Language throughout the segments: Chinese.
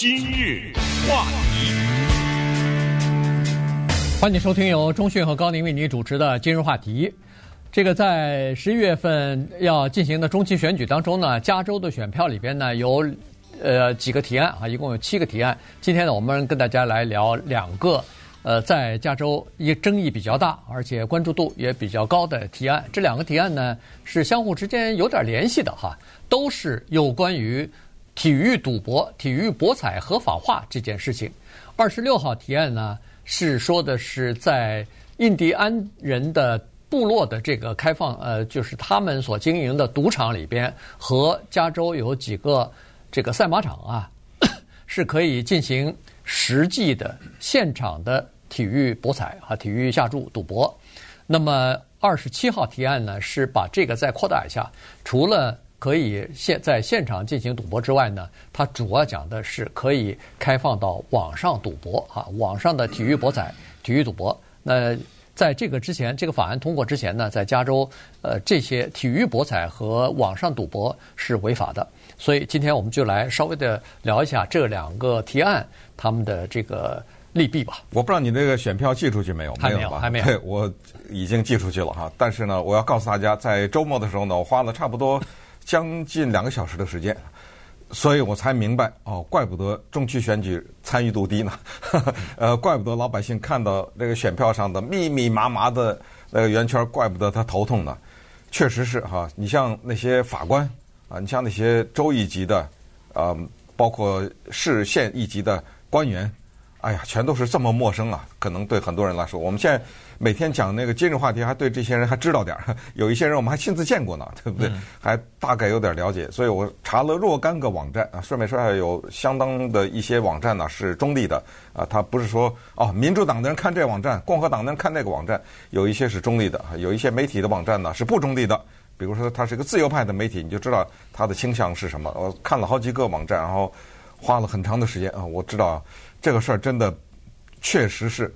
今日话题，欢迎收听由中讯和高宁为您主持的今日话题。这个在十一月份要进行的中期选举当中呢，加州的选票里边呢有呃几个提案啊，一共有七个提案。今天呢，我们跟大家来聊两个呃在加州一争议比较大，而且关注度也比较高的提案。这两个提案呢是相互之间有点联系的哈，都是有关于。体育赌博、体育博彩合法化这件事情，二十六号提案呢是说的是在印第安人的部落的这个开放，呃，就是他们所经营的赌场里边和加州有几个这个赛马场啊，是可以进行实际的现场的体育博彩和体育下注赌博。那么二十七号提案呢是把这个再扩大一下，除了可以现在现场进行赌博之外呢，它主要讲的是可以开放到网上赌博啊，网上的体育博彩、体育赌博。那在这个之前，这个法案通过之前呢，在加州，呃，这些体育博彩和网上赌博是违法的。所以今天我们就来稍微的聊一下这两个提案他们的这个利弊吧。我不知道你这个选票寄出去没有？还没有，还没有。对，我已经寄出去了哈。但是呢，我要告诉大家，在周末的时候呢，我花了差不多。将近两个小时的时间，所以我才明白哦，怪不得中期选举参与度低呢。呃，怪不得老百姓看到这个选票上的密密麻麻的那个圆圈，怪不得他头痛呢。确实是哈，你像那些法官啊，你像那些州一级的，呃，包括市县一级的官员，哎呀，全都是这么陌生啊。可能对很多人来说，我们现在。每天讲那个今日话题，还对这些人还知道点儿，有一些人我们还亲自见过呢，对不对？还大概有点了解，所以我查了若干个网站啊，顺便说下有相当的一些网站呢是中立的啊，他不是说哦，民主党的人看这网站，共和党的人看那个网站，有一些是中立的，有一些媒体的网站呢是不中立的，比如说它是一个自由派的媒体，你就知道它的倾向是什么。我看了好几个网站，然后花了很长的时间啊，我知道这个事儿真的确实是。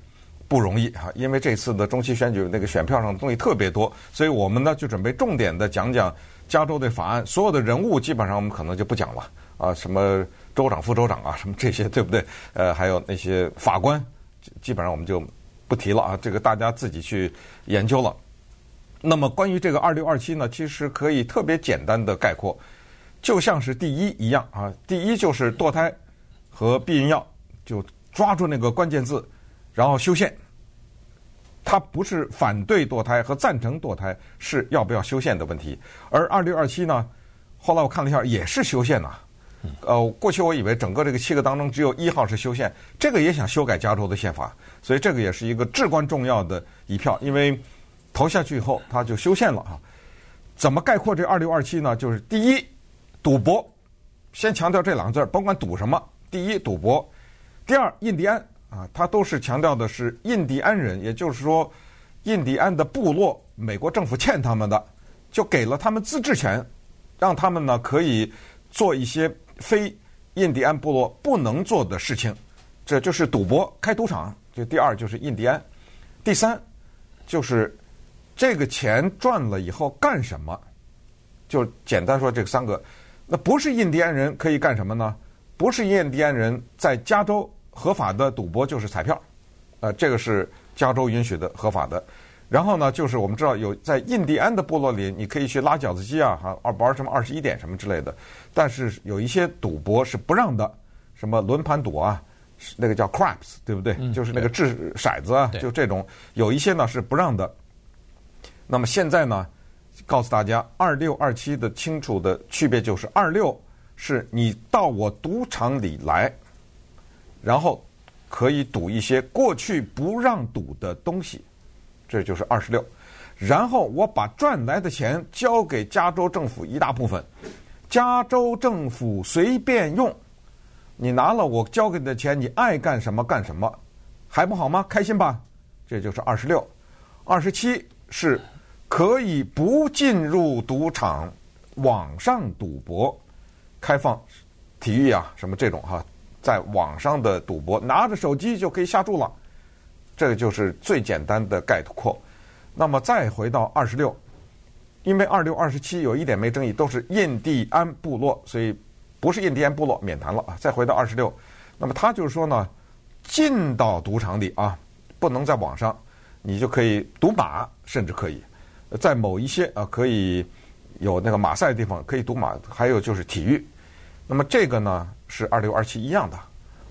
不容易哈，因为这次的中期选举那个选票上的东西特别多，所以我们呢就准备重点的讲讲加州的法案，所有的人物基本上我们可能就不讲了啊，什么州长、副州长啊，什么这些对不对？呃，还有那些法官，基本上我们就不提了啊，这个大家自己去研究了。那么关于这个二六二七呢，其实可以特别简单的概括，就像是第一一样啊，第一就是堕胎和避孕药，就抓住那个关键字，然后修宪。他不是反对堕胎和赞成堕胎，是要不要修宪的问题。而二六二七呢，后来我看了一下，也是修宪呐。呃，过去我以为整个这个七个当中只有一号是修宪，这个也想修改加州的宪法，所以这个也是一个至关重要的一票，因为投下去以后他就修宪了啊。怎么概括这二六二七呢？就是第一，赌博，先强调这两个字儿，甭管赌什么。第一，赌博；第二，印第安。啊，他都是强调的是印第安人，也就是说，印第安的部落，美国政府欠他们的，就给了他们自治权，让他们呢可以做一些非印第安部落不能做的事情，这就是赌博、开赌场。这第二就是印第安，第三就是这个钱赚了以后干什么？就简单说这三个，那不是印第安人可以干什么呢？不是印第安人在加州。合法的赌博就是彩票，呃，这个是加州允许的合法的。然后呢，就是我们知道有在印第安的部落里，你可以去拉饺子机啊，哈，二玩什么二十一点什么之类的。但是有一些赌博是不让的，什么轮盘赌啊，那个叫 craps，对不对？嗯、就是那个掷骰子啊，就这种。有一些呢是不让的。那么现在呢，告诉大家，二六二七的清楚的区别就是，二六是你到我赌场里来。然后可以赌一些过去不让赌的东西，这就是二十六。然后我把赚来的钱交给加州政府一大部分，加州政府随便用。你拿了我交给你的钱，你爱干什么干什么，还不好吗？开心吧？这就是二十六。二十七是可以不进入赌场，网上赌博，开放体育啊什么这种哈。在网上的赌博，拿着手机就可以下注了，这个就是最简单的概括。那么再回到二十六，因为二六、二十七有一点没争议，都是印第安部落，所以不是印第安部落免谈了啊。再回到二十六，那么他就是说呢，进到赌场里啊，不能在网上，你就可以赌马，甚至可以在某一些啊可以有那个马赛的地方可以赌马，还有就是体育。那么这个呢是二六二七一样的，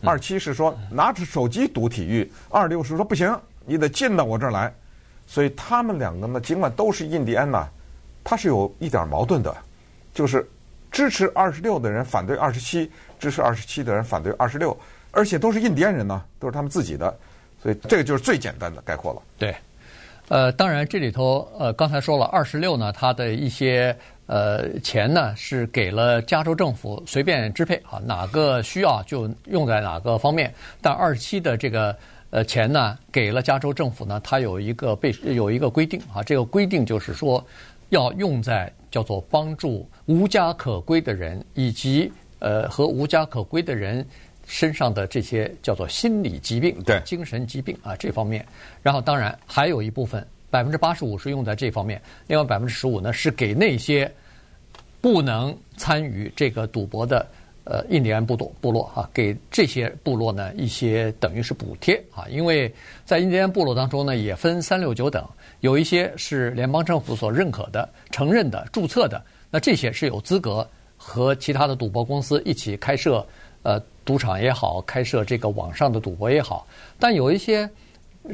二七是说拿着手机赌体育，二六是说不行，你得进到我这儿来。所以他们两个呢，尽管都是印第安呐，他是有一点矛盾的，就是支持二十六的人反对二十七，支持二十七的人反对二十六，而且都是印第安人呢，都是他们自己的，所以这个就是最简单的概括了。对，呃，当然这里头呃，刚才说了二十六呢，它的一些呃钱呢是给了加州政府随便支配啊，哪个需要就用在哪个方面，但二十七的这个。呃，钱呢给了加州政府呢，它有一个被有一个规定啊，这个规定就是说，要用在叫做帮助无家可归的人，以及呃和无家可归的人身上的这些叫做心理疾病、对精神疾病啊这方面。然后当然还有一部分百分之八十五是用在这方面，另外百分之十五呢是给那些不能参与这个赌博的。呃，印第安部落部落哈、啊，给这些部落呢一些等于是补贴啊，因为在印第安部落当中呢也分三六九等，有一些是联邦政府所认可的、承认的、注册的，那这些是有资格和其他的赌博公司一起开设呃赌场也好，开设这个网上的赌博也好，但有一些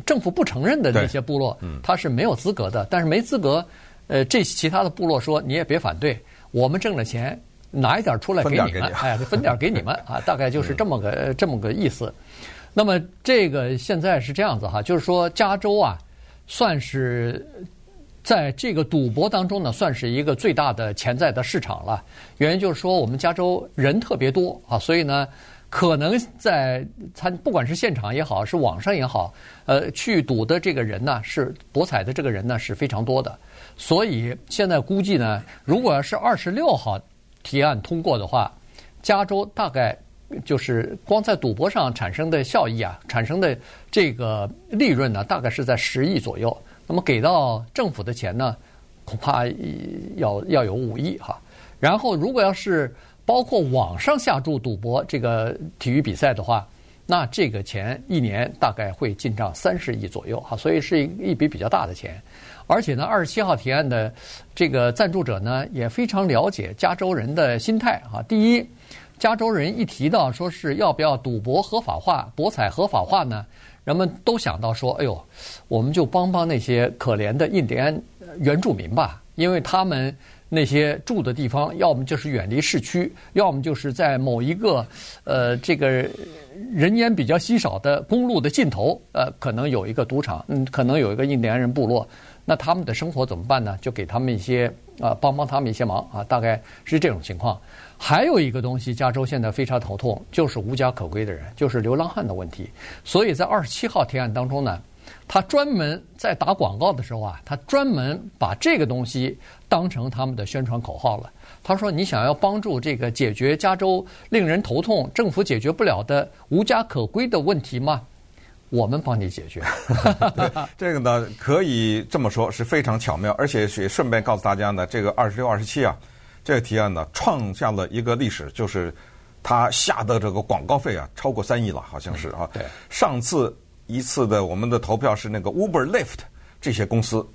政府不承认的那些部落，他是没有资格的，但是没资格，呃，这其他的部落说你也别反对，我们挣了钱。拿一点出来给你们，哎，分点给你们 啊，大概就是这么个这么个意思。那么这个现在是这样子哈，就是说加州啊，算是在这个赌博当中呢，算是一个最大的潜在的市场了。原因就是说我们加州人特别多啊，所以呢，可能在参不管是现场也好，是网上也好，呃，去赌的这个人呢，是博彩的这个人呢是非常多的。所以现在估计呢，如果要是二十六号。提案通过的话，加州大概就是光在赌博上产生的效益啊，产生的这个利润呢，大概是在十亿左右。那么给到政府的钱呢，恐怕要要有五亿哈。然后如果要是包括网上下注赌博这个体育比赛的话，那这个钱一年大概会进账三十亿左右哈，所以是一笔比较大的钱。而且呢，二十七号提案的这个赞助者呢，也非常了解加州人的心态啊。第一，加州人一提到说是要不要赌博合法化、博彩合法化呢，人们都想到说：“哎呦，我们就帮帮那些可怜的印第安原住民吧，因为他们那些住的地方，要么就是远离市区，要么就是在某一个呃这个人烟比较稀少的公路的尽头，呃，可能有一个赌场，嗯，可能有一个印第安人部落。”那他们的生活怎么办呢？就给他们一些啊，帮帮他们一些忙啊，大概是这种情况。还有一个东西，加州现在非常头痛，就是无家可归的人，就是流浪汉的问题。所以在二十七号提案当中呢，他专门在打广告的时候啊，他专门把这个东西当成他们的宣传口号了。他说：“你想要帮助这个解决加州令人头痛、政府解决不了的无家可归的问题吗？”我们帮你解决。这个呢，可以这么说，是非常巧妙，而且也顺便告诉大家呢，这个二十六、二十七啊，这个提案呢，创下了一个历史，就是他下的这个广告费啊，超过三亿了，好像是啊。对。上次一次的我们的投票是那个 Uber、Lyft 这些公司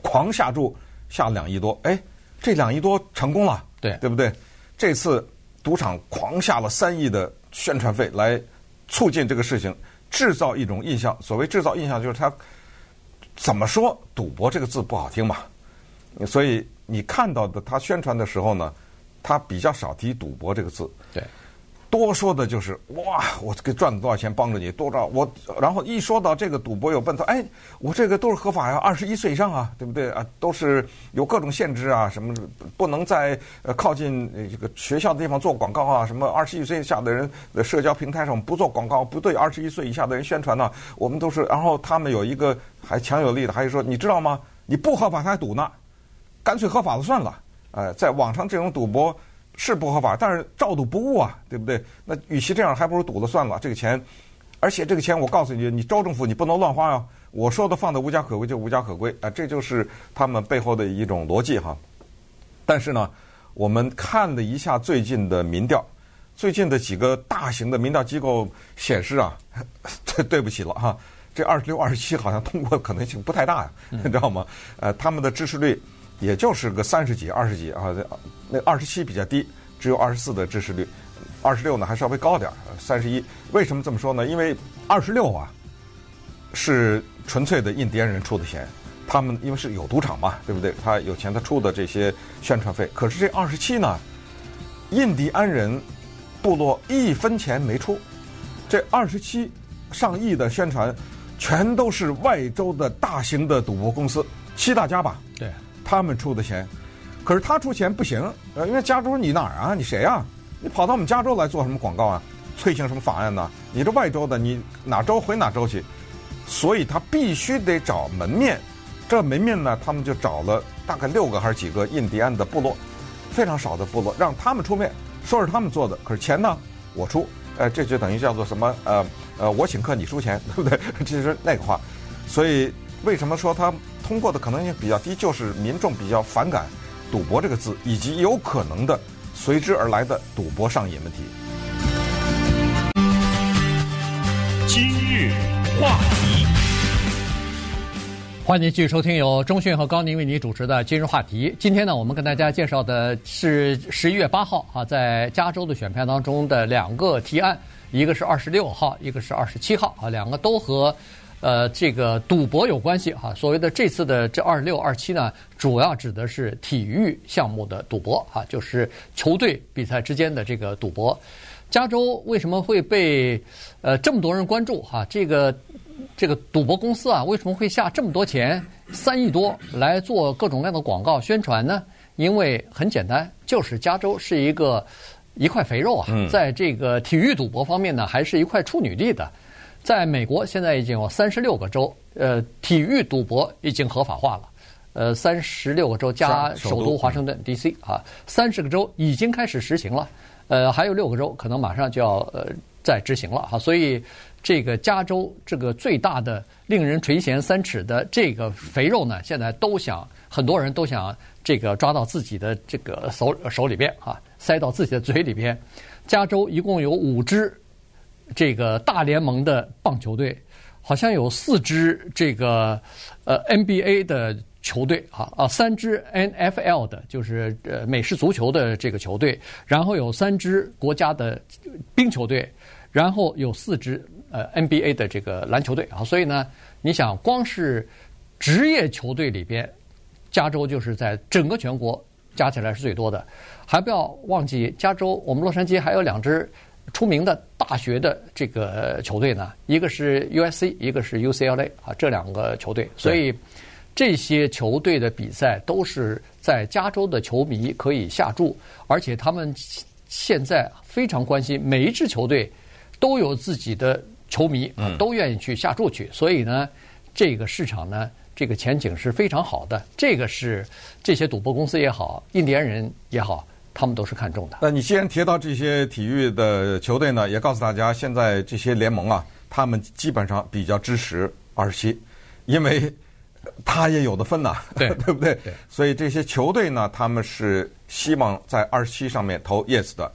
狂下注下两亿多，哎，这两亿多成功了，对，对不对？这次赌场狂下了三亿的宣传费来促进这个事情。制造一种印象，所谓制造印象，就是他怎么说“赌博”这个字不好听嘛，所以你看到的他宣传的时候呢，他比较少提“赌博”这个字。对。多说的就是哇，我给赚了多少钱帮着你，多少我，然后一说到这个赌博有奔头，哎，我这个都是合法呀，二十一岁以上啊，对不对啊？都是有各种限制啊，什么不能在呃靠近这个学校的地方做广告啊，什么二十一岁以下的人的社交平台上不做广告，不对二十一岁以下的人宣传呢，我们都是。然后他们有一个还强有力的，还是说你知道吗？你不合法他还赌呢，干脆合法的算了。呃，在网上这种赌博。是不合法，但是照赌不误啊，对不对？那与其这样，还不如赌了算了。这个钱，而且这个钱，我告诉你，你州政府你不能乱花啊。我说的放的无家可归就无家可归啊，这就是他们背后的一种逻辑哈。但是呢，我们看了一下最近的民调，最近的几个大型的民调机构显示啊，对 对不起了哈，这二十六、二十七好像通过可能性不太大呀，你知道吗？呃，他们的支持率也就是个三十几、二十几啊，那二十七比较低，只有二十四的支持率，二十六呢还稍微高点儿，三十一。为什么这么说呢？因为二十六啊是纯粹的印第安人出的钱，他们因为是有赌场嘛，对不对？他有钱，他出的这些宣传费。可是这二十七呢，印第安人。部落一分钱没出，这二十七上亿的宣传，全都是外州的大型的赌博公司，七大家吧？他们出的钱。可是他出钱不行，呃，因为加州你哪儿啊？你谁啊？你跑到我们加州来做什么广告啊？推行什么法案呢？你这外州的，你哪州回哪州去？所以他必须得找门面。这门面呢，他们就找了大概六个还是几个印第安的部落，非常少的部落，让他们出面。说是他们做的，可是钱呢，我出，呃，这就等于叫做什么？呃呃，我请客你出钱，对不对？这是那个话。所以为什么说他通过的可能性比较低？就是民众比较反感“赌博”这个字，以及有可能的随之而来的赌博上瘾问题。今日话题。欢迎继续收听由中讯和高宁为你主持的今日话题。今天呢，我们跟大家介绍的是十一月八号啊，在加州的选票当中的两个提案，一个是二十六号，一个是二十七号啊，两个都和呃这个赌博有关系啊。所谓的这次的这二十六、二七呢，主要指的是体育项目的赌博啊，就是球队比赛之间的这个赌博。加州为什么会被呃这么多人关注哈、啊？这个。这个赌博公司啊，为什么会下这么多钱，三亿多来做各种各样的广告宣传呢？因为很简单，就是加州是一个一块肥肉啊，在这个体育赌博方面呢，还是一块处女地的。在美国，现在已经有三十六个州，呃，体育赌博已经合法化了。呃，三十六个州加首都华盛顿 D.C. 啊，三十个州已经开始实行了。呃，还有六个州可能马上就要呃再执行了哈，所以。这个加州这个最大的令人垂涎三尺的这个肥肉呢，现在都想很多人都想这个抓到自己的这个手手里边啊，塞到自己的嘴里边。加州一共有五支这个大联盟的棒球队，好像有四支这个呃 NBA 的球队啊啊，三支 NFL 的，就是呃美式足球的这个球队，然后有三支国家的冰球队，然后有四支。呃，NBA 的这个篮球队啊，所以呢，你想，光是职业球队里边，加州就是在整个全国加起来是最多的。还不要忘记，加州我们洛杉矶还有两支出名的大学的这个球队呢，一个是 USC，一个是 UCLA 啊，这两个球队。所以这些球队的比赛都是在加州的球迷可以下注，而且他们现在非常关心每一支球队都有自己的。球迷啊，都愿意去下注去，所以呢，这个市场呢，这个前景是非常好的。这个是这些赌博公司也好，印第安人也好，他们都是看中的。那你既然提到这些体育的球队呢，也告诉大家，现在这些联盟啊，他们基本上比较支持二十七，因为 他也有的分呐，对对不 对？对。所以这些球队呢，他们是希望在二十七上面投 yes 的。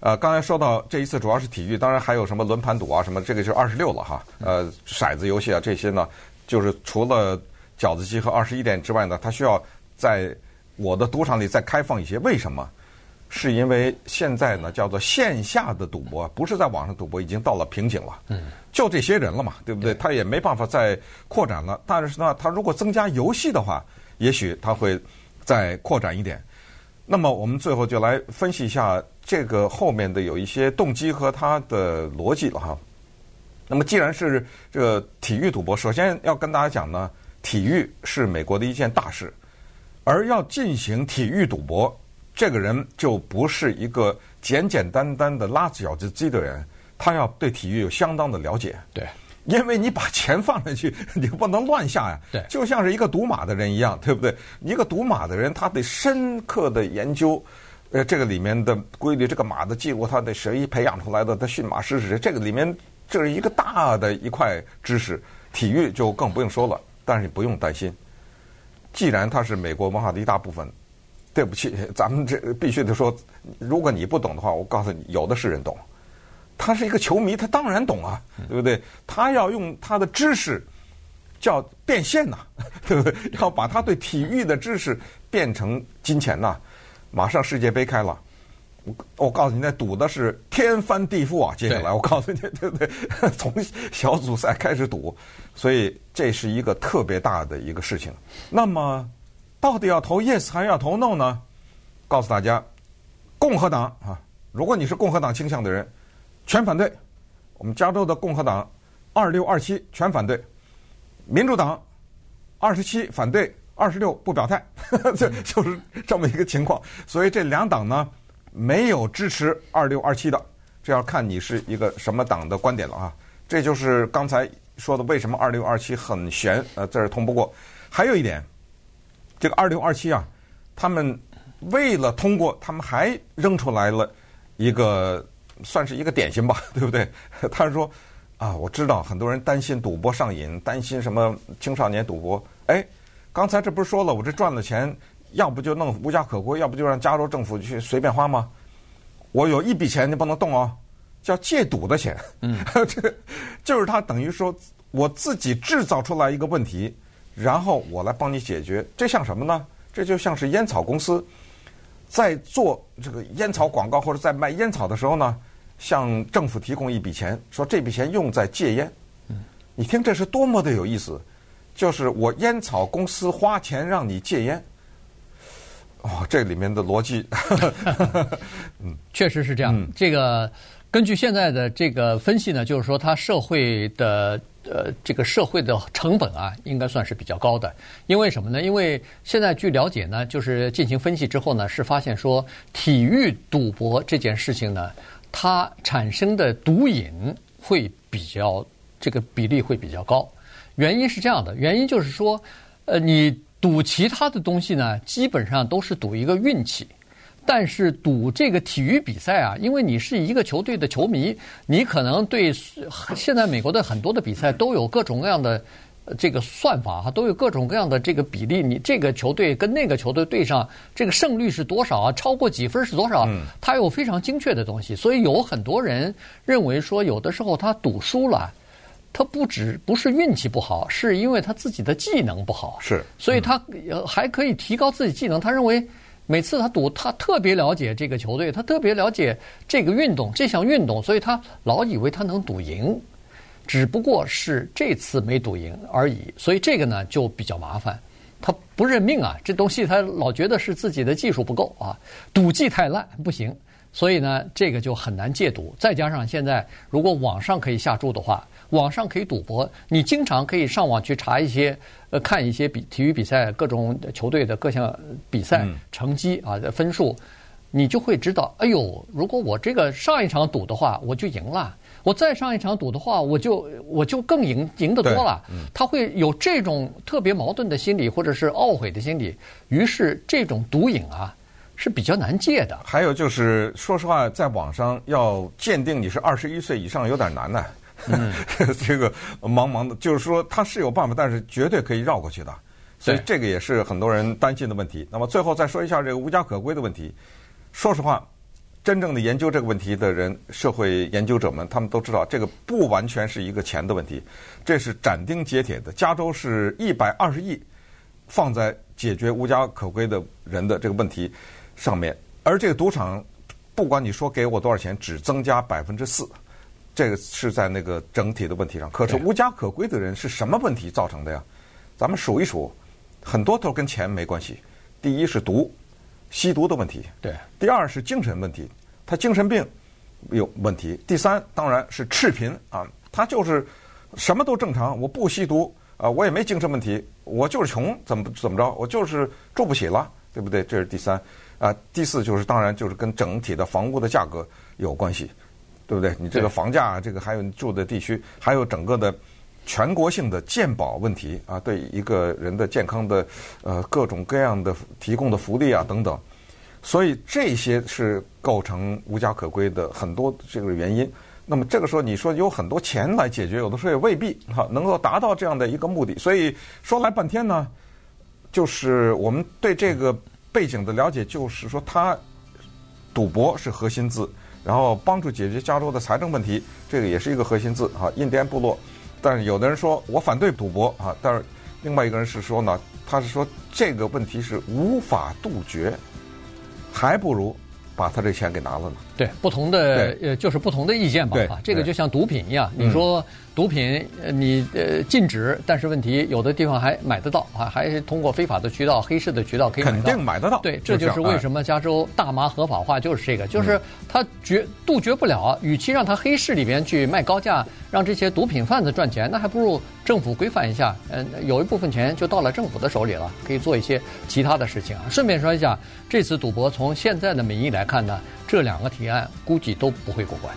呃，刚才说到这一次主要是体育，当然还有什么轮盘赌啊，什么这个就是二十六了哈。呃，骰子游戏啊这些呢，就是除了饺子机和二十一点之外呢，它需要在我的赌场里再开放一些。为什么？是因为现在呢叫做线下的赌博，不是在网上赌博，已经到了瓶颈了。嗯。就这些人了嘛，对不对？他也没办法再扩展了。但是呢，他如果增加游戏的话，也许他会再扩展一点。那么我们最后就来分析一下这个后面的有一些动机和它的逻辑了哈。那么既然是这个体育赌博，首先要跟大家讲呢，体育是美国的一件大事，而要进行体育赌博，这个人就不是一个简简单单的拉饺子机的人，他要对体育有相当的了解。对。因为你把钱放上去，你不能乱下呀。对，就像是一个赌马的人一样，对不对？一个赌马的人，他得深刻的研究，呃，这个里面的规律，这个马的记录，他得谁培养出来的？他驯马师是谁？这个里面这是一个大的一块知识。体育就更不用说了，但是你不用担心，既然它是美国文化的一大部分，对不起，咱们这必须得说，如果你不懂的话，我告诉你，有的是人懂。他是一个球迷，他当然懂啊，对不对？他要用他的知识叫变现呐、啊，对不对？要把他对体育的知识变成金钱呐、啊。马上世界杯开了，我我告诉你，那赌的是天翻地覆啊！接下来我告诉你，对不对？从小组赛开始赌，所以这是一个特别大的一个事情。那么，到底要投 yes 还是要投 no 呢？告诉大家，共和党啊，如果你是共和党倾向的人。全反对，我们加州的共和党二六二七全反对，民主党二十七反对，二十六不表态，这就是这么一个情况。所以这两党呢，没有支持二六二七的，这要看你是一个什么党的观点了啊。这就是刚才说的为什么二六二七很悬，呃，这儿通不过。还有一点，这个二六二七啊，他们为了通过，他们还扔出来了一个。算是一个点心吧，对不对？他说：“啊，我知道很多人担心赌博上瘾，担心什么青少年赌博。哎，刚才这不是说了，我这赚了钱，要不就弄无家可归，要不就让加州政府去随便花吗？我有一笔钱你不能动哦，叫戒赌的钱。嗯，这就是他等于说我自己制造出来一个问题，然后我来帮你解决。这像什么呢？这就像是烟草公司。”在做这个烟草广告或者在卖烟草的时候呢，向政府提供一笔钱，说这笔钱用在戒烟。你听这是多么的有意思，就是我烟草公司花钱让你戒烟。哦，这里面的逻辑，嗯，确实是这样。嗯、这个根据现在的这个分析呢，就是说它社会的。呃，这个社会的成本啊，应该算是比较高的。因为什么呢？因为现在据了解呢，就是进行分析之后呢，是发现说体育赌博这件事情呢，它产生的毒瘾会比较这个比例会比较高。原因是这样的，原因就是说，呃，你赌其他的东西呢，基本上都是赌一个运气。但是赌这个体育比赛啊，因为你是一个球队的球迷，你可能对现在美国的很多的比赛都有各种各样的这个算法哈，都有各种各样的这个比例。你这个球队跟那个球队对上，这个胜率是多少啊？超过几分是多少？它有非常精确的东西。所以有很多人认为说，有的时候他赌输了，他不止不是运气不好，是因为他自己的技能不好。是，所以他还可以提高自己技能。他认为。每次他赌，他特别了解这个球队，他特别了解这个运动，这项运动，所以他老以为他能赌赢，只不过是这次没赌赢而已。所以这个呢就比较麻烦，他不认命啊，这东西他老觉得是自己的技术不够啊，赌技太烂不行，所以呢这个就很难戒赌。再加上现在如果网上可以下注的话。网上可以赌博，你经常可以上网去查一些，呃，看一些比体育比赛各种球队的各项比赛成绩啊的分数，你就会知道，哎呦，如果我这个上一场赌的话，我就赢了；我再上一场赌的话，我就我就更赢赢得多了。他会有这种特别矛盾的心理，或者是懊悔的心理。于是这种赌瘾啊是比较难戒的。还有就是，说实话，在网上要鉴定你是二十一岁以上有点难呢。嗯，这个茫茫的，就是说他是有办法，但是绝对可以绕过去的，所以这个也是很多人担心的问题。那么最后再说一下这个无家可归的问题。说实话，真正的研究这个问题的人，社会研究者们，他们都知道这个不完全是一个钱的问题，这是斩钉截铁的。加州是一百二十亿放在解决无家可归的人的这个问题上面，而这个赌场，不管你说给我多少钱，只增加百分之四。这个是在那个整体的问题上，可是无家可归的人是什么问题造成的呀？咱们数一数，很多都跟钱没关系。第一是毒，吸毒的问题。对。第二是精神问题，他精神病有问题。第三当然是赤贫啊，他就是什么都正常，我不吸毒啊，我也没精神问题，我就是穷，怎么怎么着，我就是住不起了，对不对？这是第三啊。第四就是当然就是跟整体的房屋的价格有关系。对不对？你这个房价，这个还有你住的地区，还有整个的全国性的健保问题啊，对一个人的健康的呃各种各样的提供的福利啊等等，所以这些是构成无家可归的很多这个原因。那么这个时候你说有很多钱来解决，有的时候也未必哈能够达到这样的一个目的。所以说来半天呢，就是我们对这个背景的了解就是说，他赌博是核心字，然后帮助解决加州的财政问题，这个也是一个核心字啊。印第安部落，但是有的人说我反对赌博啊，但是另外一个人是说呢，他是说这个问题是无法杜绝，还不如。把他这钱给拿了呢？对，不同的呃，就是不同的意见吧。啊，这个就像毒品一样，你说毒品你呃禁止，但是问题有的地方还买得到啊，还是通过非法的渠道、黑市的渠道可以。肯定买得到。对，这就是为什么加州大麻合法化就是这个，就是他绝杜绝不了，与其让他黑市里边去卖高价，让这些毒品贩子赚钱，那还不如政府规范一下，嗯，有一部分钱就到了政府的手里了，可以做一些其他的事情啊。顺便说一下，这次赌博从现在的民意来看呢，这两个提案估计都不会过关。